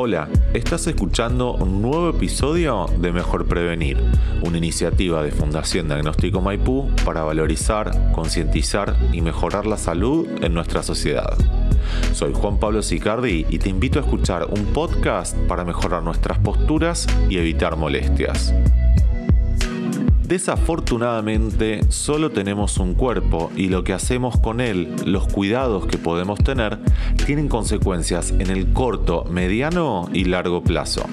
Hola, estás escuchando un nuevo episodio de Mejor Prevenir, una iniciativa de Fundación Diagnóstico Maipú para valorizar, concientizar y mejorar la salud en nuestra sociedad. Soy Juan Pablo Sicardi y te invito a escuchar un podcast para mejorar nuestras posturas y evitar molestias. Desafortunadamente, solo tenemos un cuerpo y lo que hacemos con él, los cuidados que podemos tener, tienen consecuencias en el corto, mediano y largo plazo.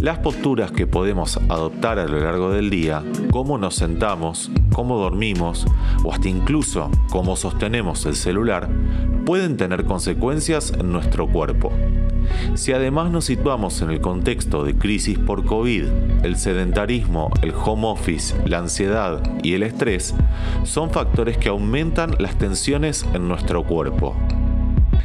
Las posturas que podemos adoptar a lo largo del día, cómo nos sentamos, cómo dormimos o hasta incluso cómo sostenemos el celular, pueden tener consecuencias en nuestro cuerpo. Si además nos situamos en el contexto de crisis por COVID, el sedentarismo, el home office, la ansiedad y el estrés son factores que aumentan las tensiones en nuestro cuerpo.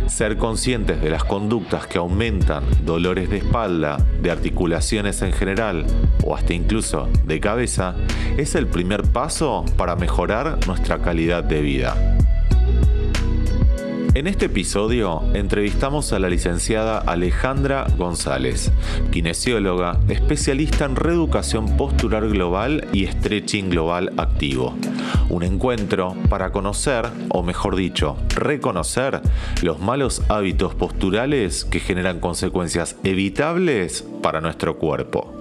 Ser conscientes de las conductas que aumentan dolores de espalda, de articulaciones en general o hasta incluso de cabeza es el primer paso para mejorar nuestra calidad de vida. En este episodio entrevistamos a la licenciada Alejandra González, kinesióloga, especialista en reeducación postural global y stretching global activo. Un encuentro para conocer, o mejor dicho, reconocer los malos hábitos posturales que generan consecuencias evitables para nuestro cuerpo.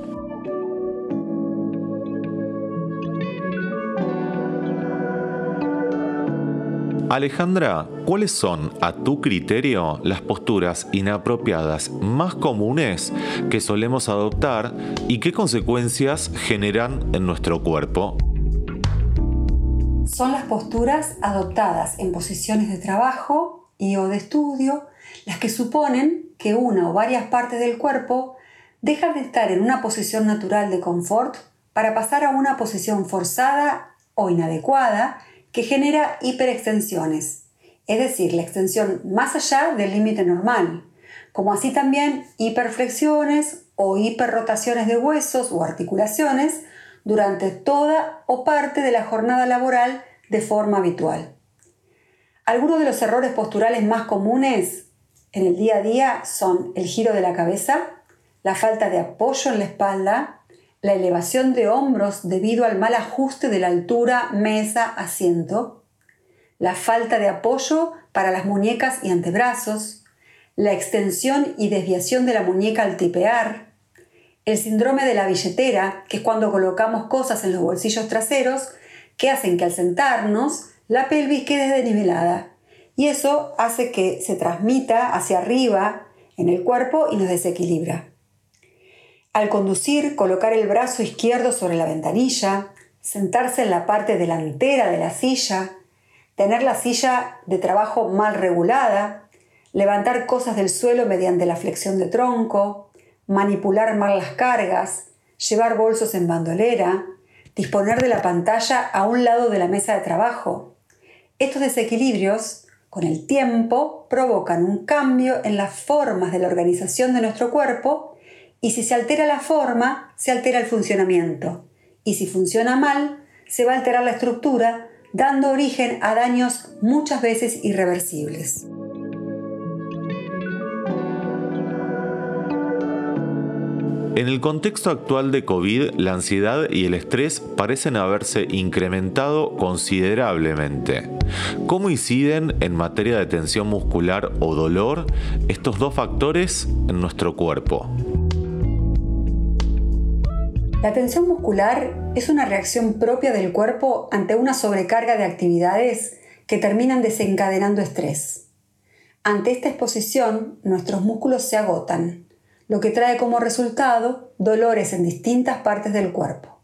Alejandra, ¿cuáles son, a tu criterio, las posturas inapropiadas más comunes que solemos adoptar y qué consecuencias generan en nuestro cuerpo? Son las posturas adoptadas en posiciones de trabajo y o de estudio las que suponen que una o varias partes del cuerpo dejan de estar en una posición natural de confort para pasar a una posición forzada o inadecuada que genera hiperextensiones, es decir, la extensión más allá del límite normal, como así también hiperflexiones o hiperrotaciones de huesos o articulaciones durante toda o parte de la jornada laboral de forma habitual. Algunos de los errores posturales más comunes en el día a día son el giro de la cabeza, la falta de apoyo en la espalda, la elevación de hombros debido al mal ajuste de la altura mesa-asiento, la falta de apoyo para las muñecas y antebrazos, la extensión y desviación de la muñeca al tipear, el síndrome de la billetera, que es cuando colocamos cosas en los bolsillos traseros, que hacen que al sentarnos la pelvis quede desnivelada. Y eso hace que se transmita hacia arriba en el cuerpo y nos desequilibra. Al conducir, colocar el brazo izquierdo sobre la ventanilla, sentarse en la parte delantera de la silla, tener la silla de trabajo mal regulada, levantar cosas del suelo mediante la flexión de tronco, manipular mal las cargas, llevar bolsos en bandolera, disponer de la pantalla a un lado de la mesa de trabajo. Estos desequilibrios, con el tiempo, provocan un cambio en las formas de la organización de nuestro cuerpo y si se altera la forma, se altera el funcionamiento. Y si funciona mal, se va a alterar la estructura, dando origen a daños muchas veces irreversibles. En el contexto actual de COVID, la ansiedad y el estrés parecen haberse incrementado considerablemente. ¿Cómo inciden en materia de tensión muscular o dolor estos dos factores en nuestro cuerpo? La tensión muscular es una reacción propia del cuerpo ante una sobrecarga de actividades que terminan desencadenando estrés. Ante esta exposición, nuestros músculos se agotan, lo que trae como resultado dolores en distintas partes del cuerpo.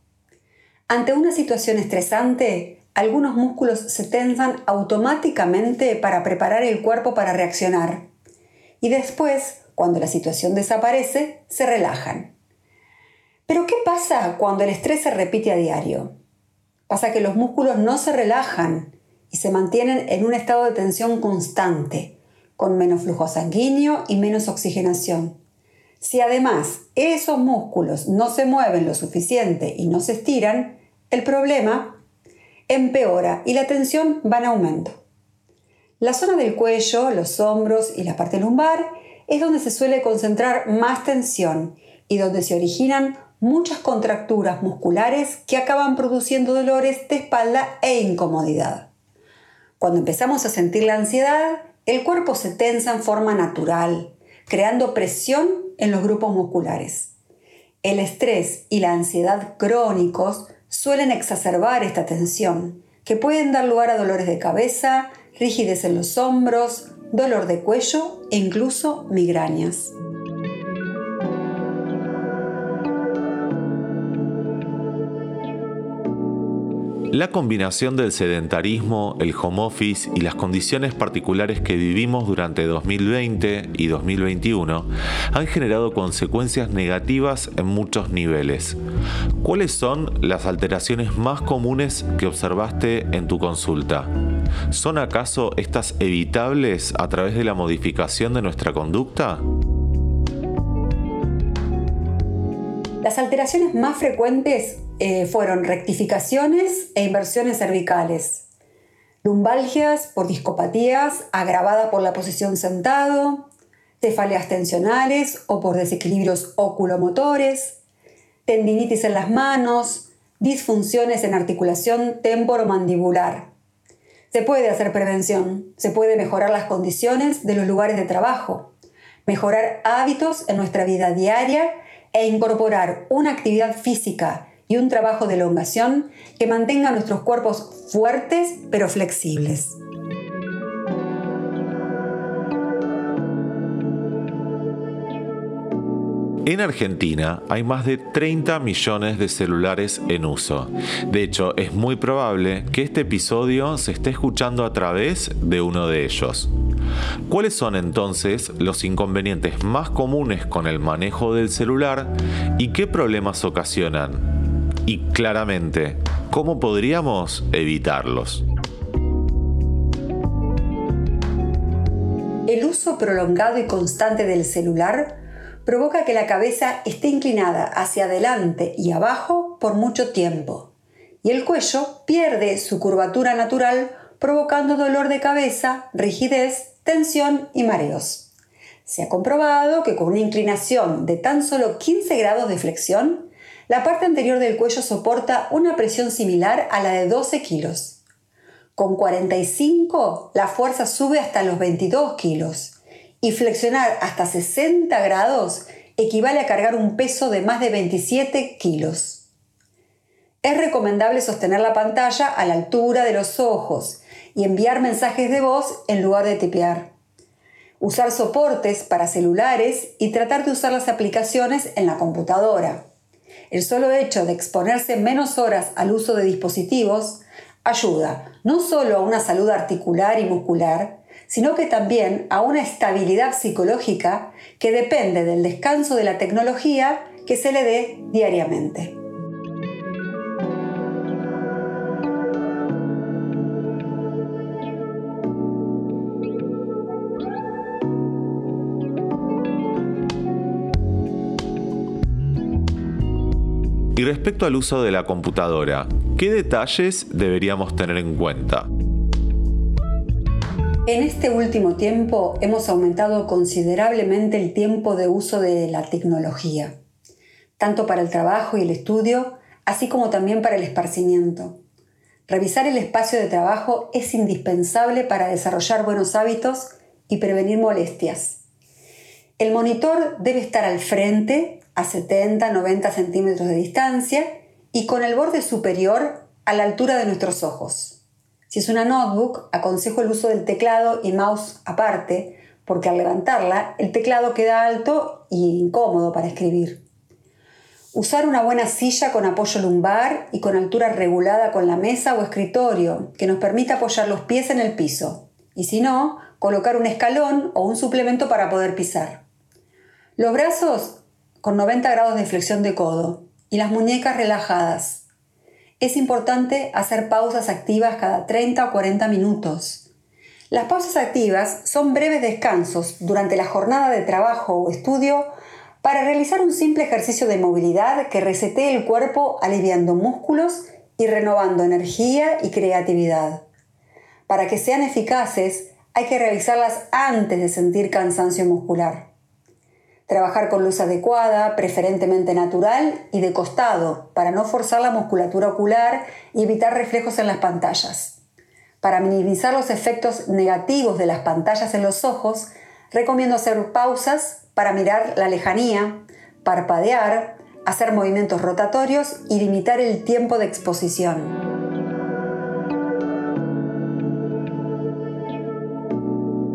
Ante una situación estresante, algunos músculos se tensan automáticamente para preparar el cuerpo para reaccionar y después, cuando la situación desaparece, se relajan. Pero ¿qué pasa cuando el estrés se repite a diario? Pasa que los músculos no se relajan y se mantienen en un estado de tensión constante, con menos flujo sanguíneo y menos oxigenación. Si además esos músculos no se mueven lo suficiente y no se estiran, el problema empeora y la tensión va en aumento. La zona del cuello, los hombros y la parte lumbar es donde se suele concentrar más tensión y donde se originan muchas contracturas musculares que acaban produciendo dolores de espalda e incomodidad. Cuando empezamos a sentir la ansiedad, el cuerpo se tensa en forma natural, creando presión en los grupos musculares. El estrés y la ansiedad crónicos suelen exacerbar esta tensión, que pueden dar lugar a dolores de cabeza, rigidez en los hombros, dolor de cuello e incluso migrañas. La combinación del sedentarismo, el home office y las condiciones particulares que vivimos durante 2020 y 2021 han generado consecuencias negativas en muchos niveles. ¿Cuáles son las alteraciones más comunes que observaste en tu consulta? ¿Son acaso estas evitables a través de la modificación de nuestra conducta? Las alteraciones más frecuentes eh, fueron rectificaciones e inversiones cervicales, lumbalgias por discopatías agravadas por la posición sentado, cefaleas tensionales o por desequilibrios oculomotores, tendinitis en las manos, disfunciones en articulación temporomandibular. Se puede hacer prevención, se puede mejorar las condiciones de los lugares de trabajo, mejorar hábitos en nuestra vida diaria e incorporar una actividad física y un trabajo de elongación que mantenga nuestros cuerpos fuertes pero flexibles. En Argentina hay más de 30 millones de celulares en uso. De hecho, es muy probable que este episodio se esté escuchando a través de uno de ellos. ¿Cuáles son entonces los inconvenientes más comunes con el manejo del celular y qué problemas ocasionan? Y claramente cómo podríamos evitarlos. El uso prolongado y constante del celular provoca que la cabeza esté inclinada hacia adelante y abajo por mucho tiempo y el cuello pierde su curvatura natural provocando dolor de cabeza, rigidez, tensión y mareos. Se ha comprobado que con una inclinación de tan solo 15 grados de flexión, la parte anterior del cuello soporta una presión similar a la de 12 kilos. Con 45 la fuerza sube hasta los 22 kilos y flexionar hasta 60 grados equivale a cargar un peso de más de 27 kilos. Es recomendable sostener la pantalla a la altura de los ojos y enviar mensajes de voz en lugar de tipear. Usar soportes para celulares y tratar de usar las aplicaciones en la computadora. El solo hecho de exponerse menos horas al uso de dispositivos ayuda no solo a una salud articular y muscular, sino que también a una estabilidad psicológica que depende del descanso de la tecnología que se le dé diariamente. Y respecto al uso de la computadora, ¿qué detalles deberíamos tener en cuenta? En este último tiempo hemos aumentado considerablemente el tiempo de uso de la tecnología, tanto para el trabajo y el estudio, así como también para el esparcimiento. Revisar el espacio de trabajo es indispensable para desarrollar buenos hábitos y prevenir molestias. El monitor debe estar al frente a 70-90 centímetros de distancia y con el borde superior a la altura de nuestros ojos. Si es una notebook, aconsejo el uso del teclado y mouse aparte, porque al levantarla el teclado queda alto y incómodo para escribir. Usar una buena silla con apoyo lumbar y con altura regulada con la mesa o escritorio, que nos permita apoyar los pies en el piso. Y si no, colocar un escalón o un suplemento para poder pisar. Los brazos con 90 grados de flexión de codo y las muñecas relajadas. Es importante hacer pausas activas cada 30 o 40 minutos. Las pausas activas son breves descansos durante la jornada de trabajo o estudio para realizar un simple ejercicio de movilidad que resetee el cuerpo aliviando músculos y renovando energía y creatividad. Para que sean eficaces, hay que realizarlas antes de sentir cansancio muscular. Trabajar con luz adecuada, preferentemente natural y de costado, para no forzar la musculatura ocular y evitar reflejos en las pantallas. Para minimizar los efectos negativos de las pantallas en los ojos, recomiendo hacer pausas para mirar la lejanía, parpadear, hacer movimientos rotatorios y limitar el tiempo de exposición.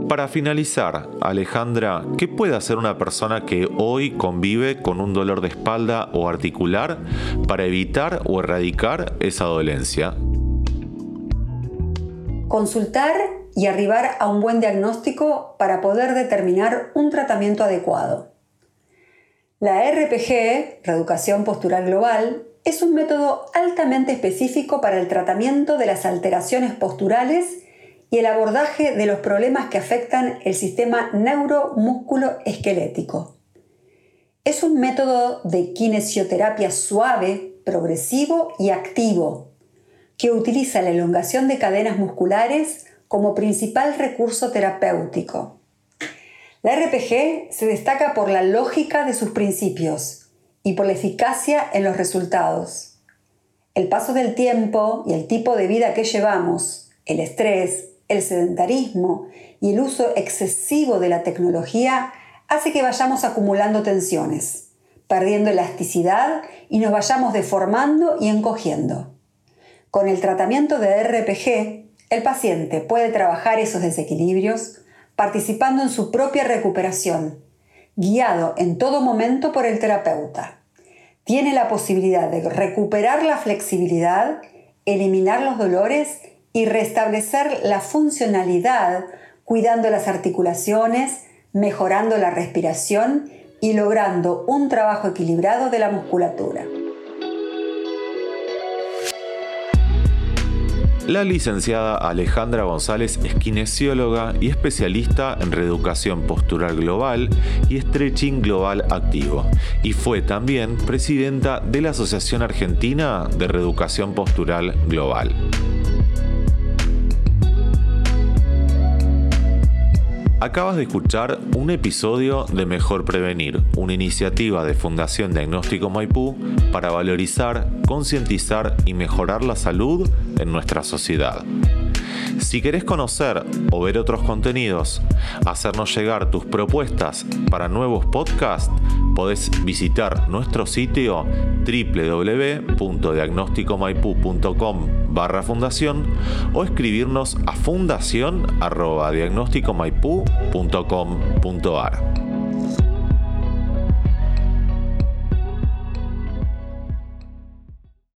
Para finalizar, Alejandra, ¿qué puede hacer una persona que hoy convive con un dolor de espalda o articular para evitar o erradicar esa dolencia? Consultar y arribar a un buen diagnóstico para poder determinar un tratamiento adecuado. La RPG, Reeducación Postural Global, es un método altamente específico para el tratamiento de las alteraciones posturales y el abordaje de los problemas que afectan el sistema neuromúsculo-esquelético. Es un método de kinesioterapia suave, progresivo y activo, que utiliza la elongación de cadenas musculares como principal recurso terapéutico. La RPG se destaca por la lógica de sus principios y por la eficacia en los resultados. El paso del tiempo y el tipo de vida que llevamos, el estrés, el sedentarismo y el uso excesivo de la tecnología hace que vayamos acumulando tensiones, perdiendo elasticidad y nos vayamos deformando y encogiendo. Con el tratamiento de RPG, el paciente puede trabajar esos desequilibrios participando en su propia recuperación, guiado en todo momento por el terapeuta. Tiene la posibilidad de recuperar la flexibilidad, eliminar los dolores y restablecer la funcionalidad cuidando las articulaciones, mejorando la respiración y logrando un trabajo equilibrado de la musculatura. La licenciada Alejandra González es kinesióloga y especialista en reeducación postural global y stretching global activo y fue también presidenta de la Asociación Argentina de Reeducación Postural Global. Acabas de escuchar un episodio de Mejor Prevenir, una iniciativa de Fundación Diagnóstico Maipú para valorizar, concientizar y mejorar la salud en nuestra sociedad. Si querés conocer o ver otros contenidos, hacernos llegar tus propuestas para nuevos podcasts, podés visitar nuestro sitio www.diagnosticomaipu.com barra fundación o escribirnos a fundación arroba.